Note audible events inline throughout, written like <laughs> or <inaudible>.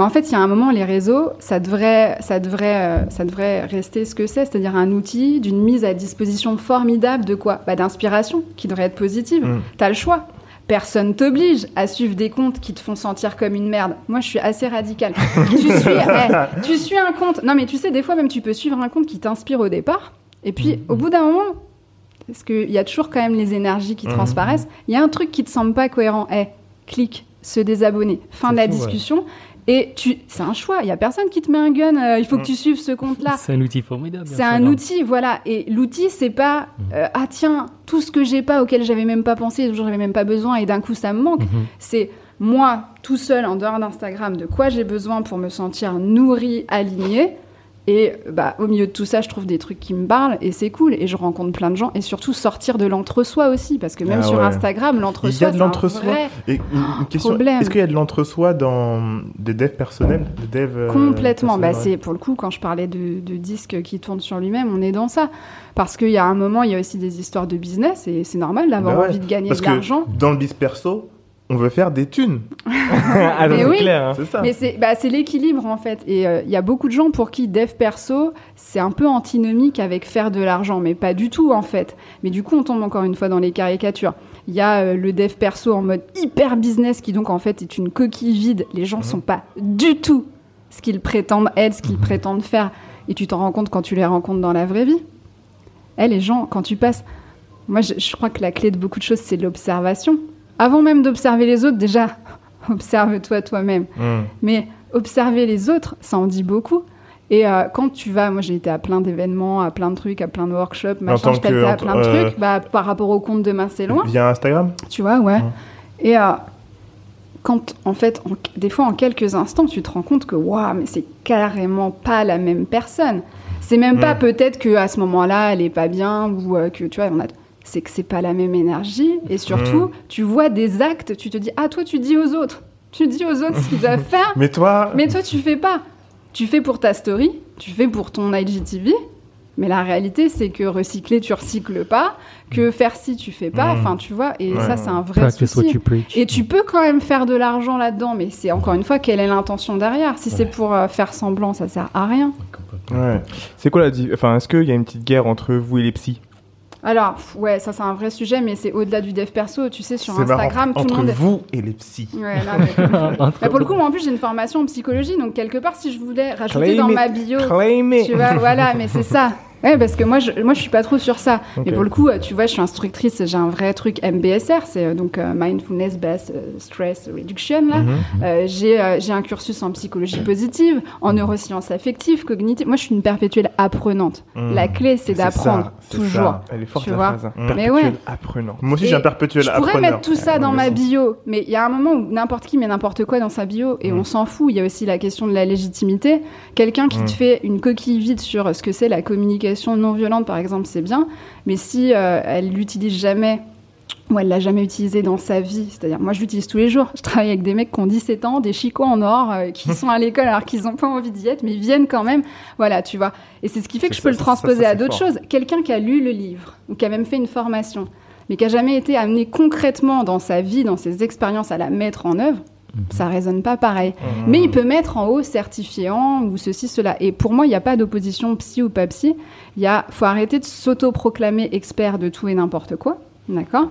Mais en fait, il y a un moment, les réseaux, ça devrait, ça devrait, euh, ça devrait rester ce que c'est, c'est-à-dire un outil d'une mise à disposition formidable de quoi? Bah, D'inspiration, qui devrait être positive. Mm. Tu as le choix. Personne t'oblige à suivre des comptes qui te font sentir comme une merde. Moi, je suis assez radicale. <laughs> tu, suis, eh, tu suis un compte. Non, mais tu sais, des fois, même, tu peux suivre un compte qui t'inspire au départ. Et puis, Mm. au bout d'un moment, parce qu'il y a toujours quand même les énergies qui Mhm. transparaissent, il y a un truc qui te semble pas cohérent. Eh, clique, se désabonner. Fin de la ouais. Et tu, c'est un choix. Il y a personne qui te met un gun. euh, il faut que Mm. tu suives ce compte-là. C'est un outil formidable. C'est un outil, voilà. Et l'outil, c'est pas euh, ah tiens tout ce que j'ai pas, auquel j'avais même pas pensé, dont j'avais même pas besoin, et d'un coup ça me manque. Mhm. C'est moi tout seul en dehors d'Instagram de quoi j'ai besoin pour me sentir nourri, aligné. Et bah, au milieu de tout ça, je trouve des trucs qui me parlent et c'est cool. Et je rencontre plein de gens et surtout sortir de l'entre-soi aussi. Parce que même Ah sur ouais. Instagram, Il y l'entre-soi, a de l'entre-soi. vrai Et une, une question, Problème. est-ce qu'il y a de l'entre-soi dans des devs personnels des devs, euh, Complètement. Bah, c'est pour le coup quand je parlais de, de disques qui tournent sur lui-même, on est dans ça. Parce qu'il y a un moment, il y a aussi des histoires de business et c'est normal d'avoir Bah ouais. envie de gagner Parce de l'argent. dans le bis perso, on veut faire des thunes. <laughs> ah, Mais c'est oui. clair. hein. C'est ça. Mais c'est bah, c'est l'équilibre en fait. Et euh, il y a beaucoup de gens pour qui dev perso, c'est un peu antinomique avec faire de l'argent, mais pas du tout en fait. Mais du coup, on tombe encore une fois dans les caricatures. Il y a euh, le dev perso en mode hyper business qui donc en fait est une coquille vide. Les gens sont pas du tout ce qu'ils prétendent être, ce qu'ils prétendent faire. Et tu t'en rends compte quand tu les rencontres dans la vraie vie. Eh, les gens, quand tu passes. Moi, je, je crois que la clé de beaucoup de choses, c'est l'observation. Avant même d'observer les autres, déjà, <laughs> observe-toi toi-même. Hum. Mais observer les autres, ça en dit beaucoup. Et euh, quand tu vas, moi j'ai été à plein d'événements, à plein de trucs, à plein de workshops, machin, je que- à plein de euh, trucs, bah, par rapport au compte de C'est loin, Via Instagram? Tu vois, ouais. Mhm. Et euh, quand, en fait, en- des fois en quelques instants, tu te rends compte que, waouh, mais c'est carrément pas la même personne. C'est même pas Mhm. peut-être que à ce moment-là, elle est pas bien ou que, tu vois, on a c'est que c'est pas la même énergie et surtout Mhm. tu vois des actes tu te dis ah toi tu dis aux autres tu dis aux autres ce qu'ils doivent <laughs> faire Mais toi, mais toi, tu fais pas. Tu fais pour ta story, tu fais pour ton IGTV. Mais la réalité, c'est que recycler, tu recycles pas. Que faire si, tu fais pas. Mm. Enfin, tu vois. Et Ouais. ça, c'est un vrai Practice what souci. Et tu peux quand même faire de l'argent là-dedans. Mais c'est encore une fois, quelle est l'intention derrière? Si c'est pour euh, faire semblant, ça sert à rien. ouais. C'est quoi la Enfin, est-ce qu'il y a une petite guerre entre vous et les psys? Alors, ouais, ça, c'est un vrai sujet. Mais c'est au-delà du dev perso. Tu sais, sur marrant. Instagram, tout Entre le monde. vous et les psys. Ouais, <laughs> là, mais- pour le coup, moi, en plus, j'ai une formation en psychologie. Donc, quelque part, si je voulais rajouter Claim dans it. ma bio. Claim it. Tu vois, voilà, mais c'est ça. <laughs> Ouais, parce que moi, je, moi, je suis pas trop sur ça. Mais pour le coup, euh, tu vois, je suis instructrice, j'ai un vrai truc MBSR, c'est euh, donc euh, Mindfulness Based Stress Reduction, là. Mhm. Euh, j'ai euh, j'ai un cursus en psychologie positive, en neurosciences affectives, cognitives. Moi, je suis une perpétuelle apprenante. Mhm. La clé, c'est d'apprendre, toujours. ça. Elle est forte Tu la vois. phrase. Mm. Mais ouais. apprenant. Moi aussi, j'ai un perpétuel Je pourrais appreneur. mettre tout ça dans ma aussi. bio, mais il y a un moment où n'importe qui met n'importe quoi dans sa bio et Mm. on s'en fout. Il y a aussi la question de la légitimité. Quelqu'un qui te fait une coquille vide sur ce que c'est la communication non violente, par exemple, c'est bien, mais si euh, elle l'utilise jamais ou elle l'a jamais utilisé dans sa vie, c'est-à-dire moi je l'utilise tous les jours. Je travaille avec des mecs qui ont 17 ans, des chicots en or, euh, qui <laughs> sont à l'école alors qu'ils n'ont pas envie d'y être, mais ils viennent quand même. Voilà, tu vois. Et c'est ce qui fait que je peux le ça, transposer ça, à d'autres choses. Quelqu'un qui a lu le livre ou qui a même fait une formation, mais qui a jamais été amené concrètement dans sa vie, dans ses expériences à la mettre en œuvre, ça résonne pas pareil. Mhm. Mais il peut mettre en haut certifiant ou ceci, cela. Et pour moi, il n'y a pas d'opposition psy ou pas psy. Il faut arrêter de s'auto-proclamer expert de tout et n'importe quoi. D'accord?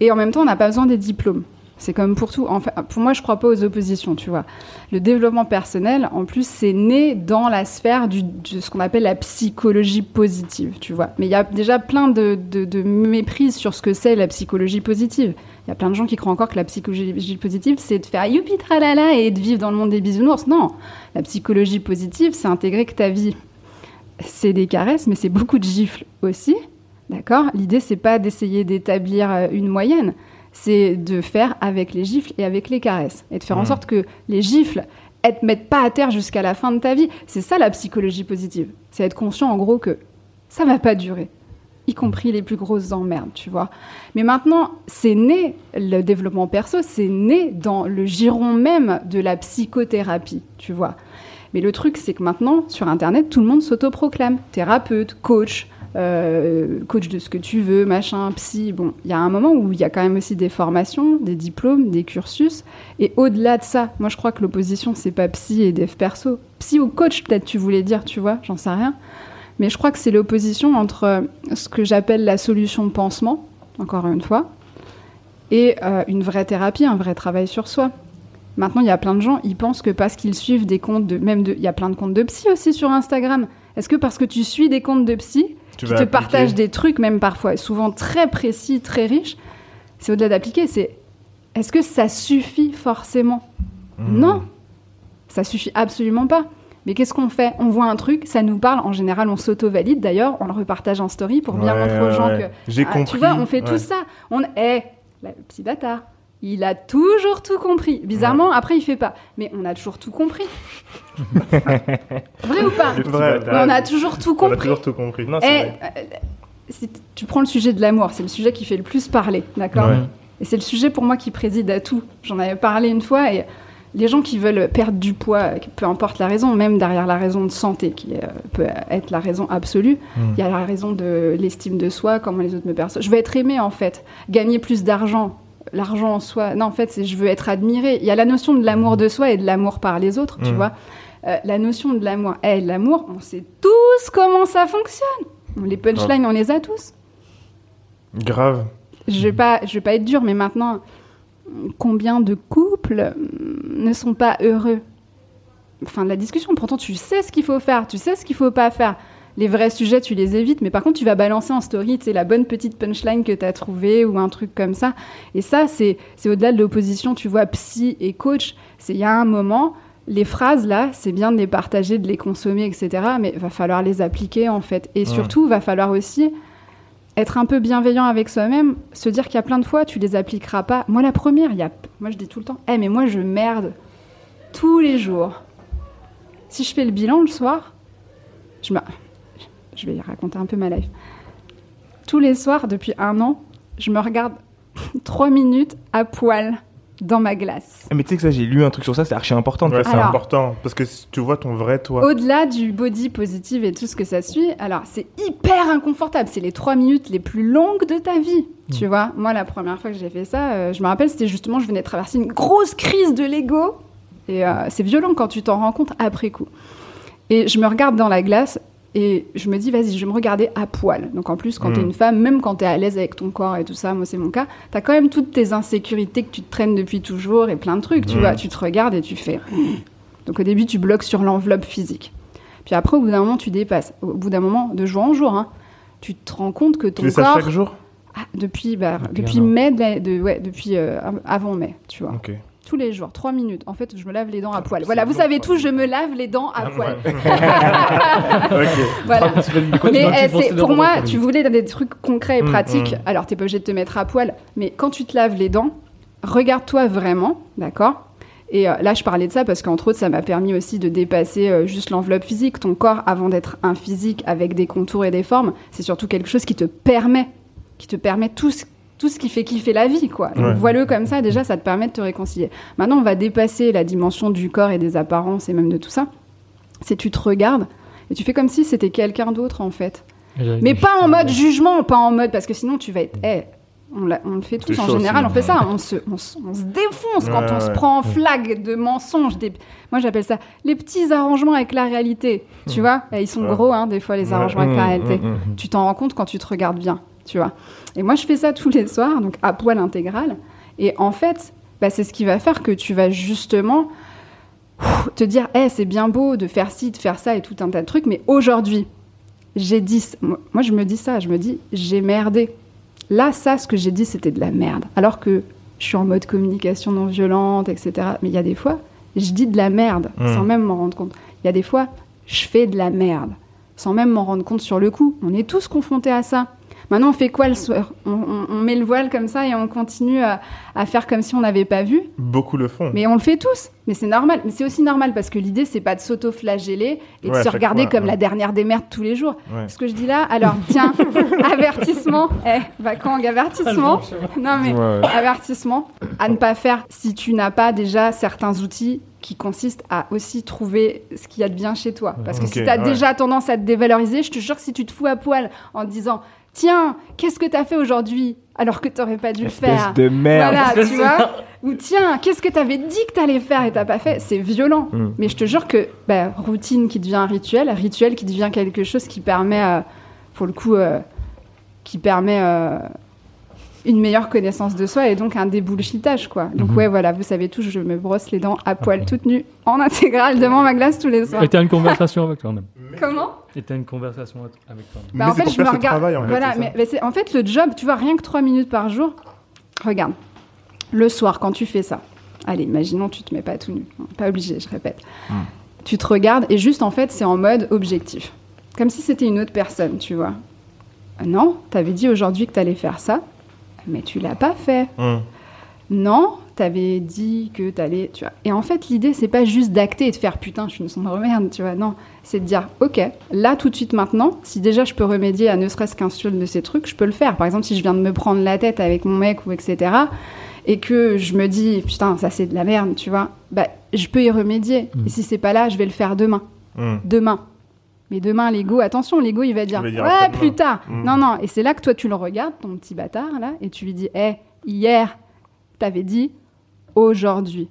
Et en même temps, on n'a pas besoin des diplômes. C'est comme pour tout. En pour moi, je crois pas aux oppositions, tu vois. Le développement personnel, en plus, c'est né dans la sphère de ce qu'on appelle la psychologie positive, tu vois. Mais il y a déjà plein de méprises sur ce que c'est la psychologie positive. Il y a plein de gens qui croient encore que la psychologie positive, c'est de faire youpi tralala et de vivre dans le monde des bisounours. Non, la psychologie positive, c'est intégrer que ta vie, c'est des caresses, mais c'est beaucoup de gifles aussi. D'accord? L'idée, c'est pas d'essayer d'établir euh, une moyenne, c'est de faire avec les gifles et avec les caresses. Et de faire en Mhm. sorte que les gifles, elles te mettent pas à terre jusqu'à la fin de ta vie. C'est ça la psychologie positive. C'est être conscient, en gros, que ça va pas durer y compris les plus grosses emmerdes, tu vois. Mais maintenant, c'est né, le développement perso, c'est né dans le giron même de la psychothérapie, tu vois. Mais le truc, c'est que maintenant, sur Internet, tout le monde s'autoproclame thérapeute, coach, euh, coach de ce que tu veux, machin, psy. Bon, il y a un moment où il y a quand même aussi des formations, des diplômes, des cursus. Et au-delà de ça, moi je crois que l'opposition, c'est pas psy et dev perso. Psy ou coach, peut-être tu voulais dire, tu vois, j'en sais rien. Mais je crois que c'est l'opposition entre euh, ce que j'appelle la solution pansement, encore une fois, et euh, une vraie thérapie, un vrai travail sur soi. Maintenant, il y a plein de gens, ils pensent que parce qu'ils suivent des comptes de. Même de. Il y a plein de comptes de psy aussi sur Instagram. Est-ce que parce que tu suis des comptes de psy, qui te partagent des trucs, même parfois, souvent très précis, très riches, c'est au-delà d'appliquer, c'est. Est-ce que ça suffit forcément? Mhm. Non Ça suffit absolument pas. Mais qu'est-ce qu'on fait? On voit un truc, ça nous parle. En général, on s'auto-valide d'ailleurs, on le repartage en story pour bien Ouais, montrer aux ouais, gens ouais. que. J'ai Ah, compris. Tu vois, on fait tout ça. On est le petit bâtard. Il a toujours tout compris. Bizarrement, après, il fait pas. Mais on a toujours tout compris. <laughs> Vrai ou pas Le vrai, Mais On a toujours tout On a compris. toujours tout compris. Non, c'est vrai. euh, tu prends le sujet de l'amour, c'est le sujet qui fait le plus parler, d'accord Ouais. Et c'est le sujet pour moi qui préside à tout. J'en avais parlé une fois et les gens qui veulent perdre du poids, peu importe la raison, même derrière la raison de santé, qui euh, peut être la raison absolue, Mm. il y a la raison de l'estime de soi, comment les autres me perçoivent. Je veux être aimé en fait, gagner plus d'argent. L'argent en soi, non, en fait, c'est je veux être admiré. Il y a la notion de l'amour de soi et de l'amour par les autres, tu Mm. vois. Euh, la notion de l'amour, eh, l'amour, on sait tous comment ça fonctionne. Les punchlines, on les a tous. Grave. Je vais pas, je vais pas être dur, mais maintenant, combien de couples hum, ne sont pas heureux? Fin de la discussion. Pourtant, tu sais ce qu'il faut faire, tu sais ce qu'il faut pas faire. Les vrais sujets, tu les évites, mais par contre, tu vas balancer en story, tu sais, la bonne petite punchline que tu as trouvée ou un truc comme ça. Et ça, c'est au-delà de l'opposition, tu vois, psy et coach. C'est il y a un moment, les phrases là, c'est bien de les partager, de les consommer, etc. Mais va falloir les appliquer en fait. Et surtout, va falloir aussi être un peu bienveillant avec soi-même, se dire qu'il y a plein de fois, tu les appliqueras pas. Moi, la première, il y a, moi je dis tout le temps, eh mais moi je merde tous les jours. Si je fais le bilan le soir, je me, je vais raconter un peu ma life. Tous les soirs depuis un an, je me regarde <laughs> trois minutes à poil dans ma glace. Ah, Mais tu sais que ça, j'ai lu un truc sur ça, c'est archi important. de Ouais, c'est important. Parce que tu vois ton vrai toi. Au-delà du body positive et tout ce que ça suit, alors c'est hyper inconfortable. C'est les trois minutes les plus longues de ta vie. Tu vois, moi, la première fois que j'ai fait ça, euh, je me rappelle, c'était justement, je venais de traverser une grosse crise de l'ego. Et euh, c'est violent quand tu t'en rends compte après coup. Et je me regarde dans la glace et je me dis, vas-y, je vais me regarder à poil. Donc en plus, quand t'es une femme, même quand t'es à l'aise avec ton corps et tout ça, moi c'est mon cas, t'as quand même toutes tes insécurités que tu te traînes depuis toujours et plein de trucs, tu Mm. vois. Tu te regardes et tu fais. Donc au début, tu bloques sur l'enveloppe physique. Puis après, au bout d'un moment, tu dépasses. Au bout d'un moment, de jour en jour, hein, tu te rends compte que ton Tu fais ça corps, chaque jour? Ah, depuis, bah, Depuis depuis mai, de la- de, ouais, depuis euh, avant mai, tu vois. Tous les jours, trois minutes. En fait, je me lave les dents à poil. C'est Voilà, vous savez tous, je me lave les dents à poil. <laughs> ok. Voilà. Mais eh, pour moi, tu voulais dans des trucs concrets et Mm, pratiques. mm. Alors, t'es pas obligé de te mettre à poil, mais quand tu te laves les dents, regarde-toi vraiment, d'accord? Et euh, là, je parlais de ça parce qu'entre autres, ça m'a permis aussi de dépasser euh, juste l'enveloppe physique. Ton corps, avant d'être un physique avec des contours et des formes, c'est surtout quelque chose qui te permet, qui te permet tout ce, tout ce qui fait kiffer la vie, quoi. Ouais. Vois-le comme ça, déjà, ça te permet de te réconcilier. Maintenant, on va dépasser la dimension du corps et des apparences et même de tout ça. C'est tu te regardes et tu fais comme si c'était quelqu'un d'autre, en fait. Mais pas en mode jugement, pas en mode parce que sinon tu vas être. Eh, on, le fait tous en chaud général, on fait ça, on se, on, se- on se défonce quand Ouais, on se prend en flag de mensonges. Des... Moi j'appelle ça les petits arrangements avec la réalité. Tu vois, Et ils sont Ouais. gros hein, des fois les Ouais. arrangements avec la Mmh, réalité. mmh, mmh. Tu t'en rends compte quand tu te regardes bien, tu vois. Et moi je fais ça tous les soirs, donc à poil intégral. Et en fait, bah, c'est ce qui va faire que tu vas justement te dire, Eh, c'est bien beau de faire ci, de faire ça et tout un tas de trucs, mais aujourd'hui, j'ai dit, moi je me dis ça, je me dis, j'ai merdé. Là, ça, ce que j'ai dit, c'était de la merde. Alors que je suis en mode communication non violente, etc. Mais il y a des fois, je dis de la merde, Mm. sans même m'en rendre compte. Il y a des fois, je fais de la merde, sans même m'en rendre compte sur le coup. On est tous confrontés à ça. Maintenant, on fait quoi le soir? On, on- on met le voile comme ça et on continue à, à faire comme si on n'avait pas vu? Beaucoup le font. Mais on le fait tous. Mais c'est normal. Mais c'est aussi normal parce que l'idée, c'est pas de s'auto-flageller et de se regarder fois, comme ouais. la dernière des merdes tous les jours. Ouais. Ce que je dis là, alors tiens, <laughs> avertissement. Eh, Vakang, avertissement? Non mais Ouais, ouais. avertissement à ne pas faire si tu n'as pas déjà certains outils qui consiste à aussi trouver ce qu'il y a de bien chez toi. Parce que Ok, si tu as ouais. déjà tendance à te dévaloriser, je te jure que si tu te fous à poil en te disant Tiens, qu'est-ce que tu as fait aujourd'hui alors que tu n'aurais pas dû le Espèce faire de merde. Voilà, <laughs> tu vois Ou tiens, qu'est-ce que tu avais dit que tu allais faire et t'as pas fait C'est violent. Mm. Mais je te jure que bah, routine qui devient un rituel, rituel qui devient quelque chose qui permet, euh, pour le coup, euh, qui permet euh, une meilleure connaissance de soi et donc un débullshitage, quoi. Donc Mhm. ouais, voilà, vous savez tous, je me brosse les dents à poil toute nue, en intégrale, devant ma glace tous les soirs. Et t'as une conversation avec toi-même. <laughs> Comment? Et t'as une conversation avec toi-même. Mais Bah, en fait, je me regarde. travail, en fait, voilà, mais, ça. mais c'est en fait le job, tu vois, rien que trois minutes par jour. Regarde, le soir quand tu fais ça. Allez, imaginons tu te mets pas tout nu, Non, pas obligé, je répète. Hmm. Tu te regardes et juste en fait c'est en mode objectif, comme si c'était une autre personne, tu vois. Ah Non, t'avais dit aujourd'hui que t'allais faire ça, mais tu l'as pas fait. Hum. Non, t'avais dit que t'allais, tu vois. Et en fait, l'idée, c'est pas juste d'acter et de faire putain, je suis une sombre merde, tu vois. Non, c'est de dire, ok, là, tout de suite, maintenant, si déjà je peux remédier à ne serait-ce qu'un seul de ces trucs, je peux le faire. Par exemple, si je viens de me prendre la tête avec mon mec ou etc., et que je me dis, putain, ça c'est de la merde, tu vois, bah, je peux y remédier. Mm. Et si c'est pas là, je vais le faire demain. Hum. Demain. Mais demain, l'ego, attention, l'ego, il va dire, Il va dire ouais, plus tard. Mm. Non, non. Et c'est là que toi, tu le regardes, ton petit bâtard, là, et tu lui dis, hé, hier, t'avais dit aujourd'hui.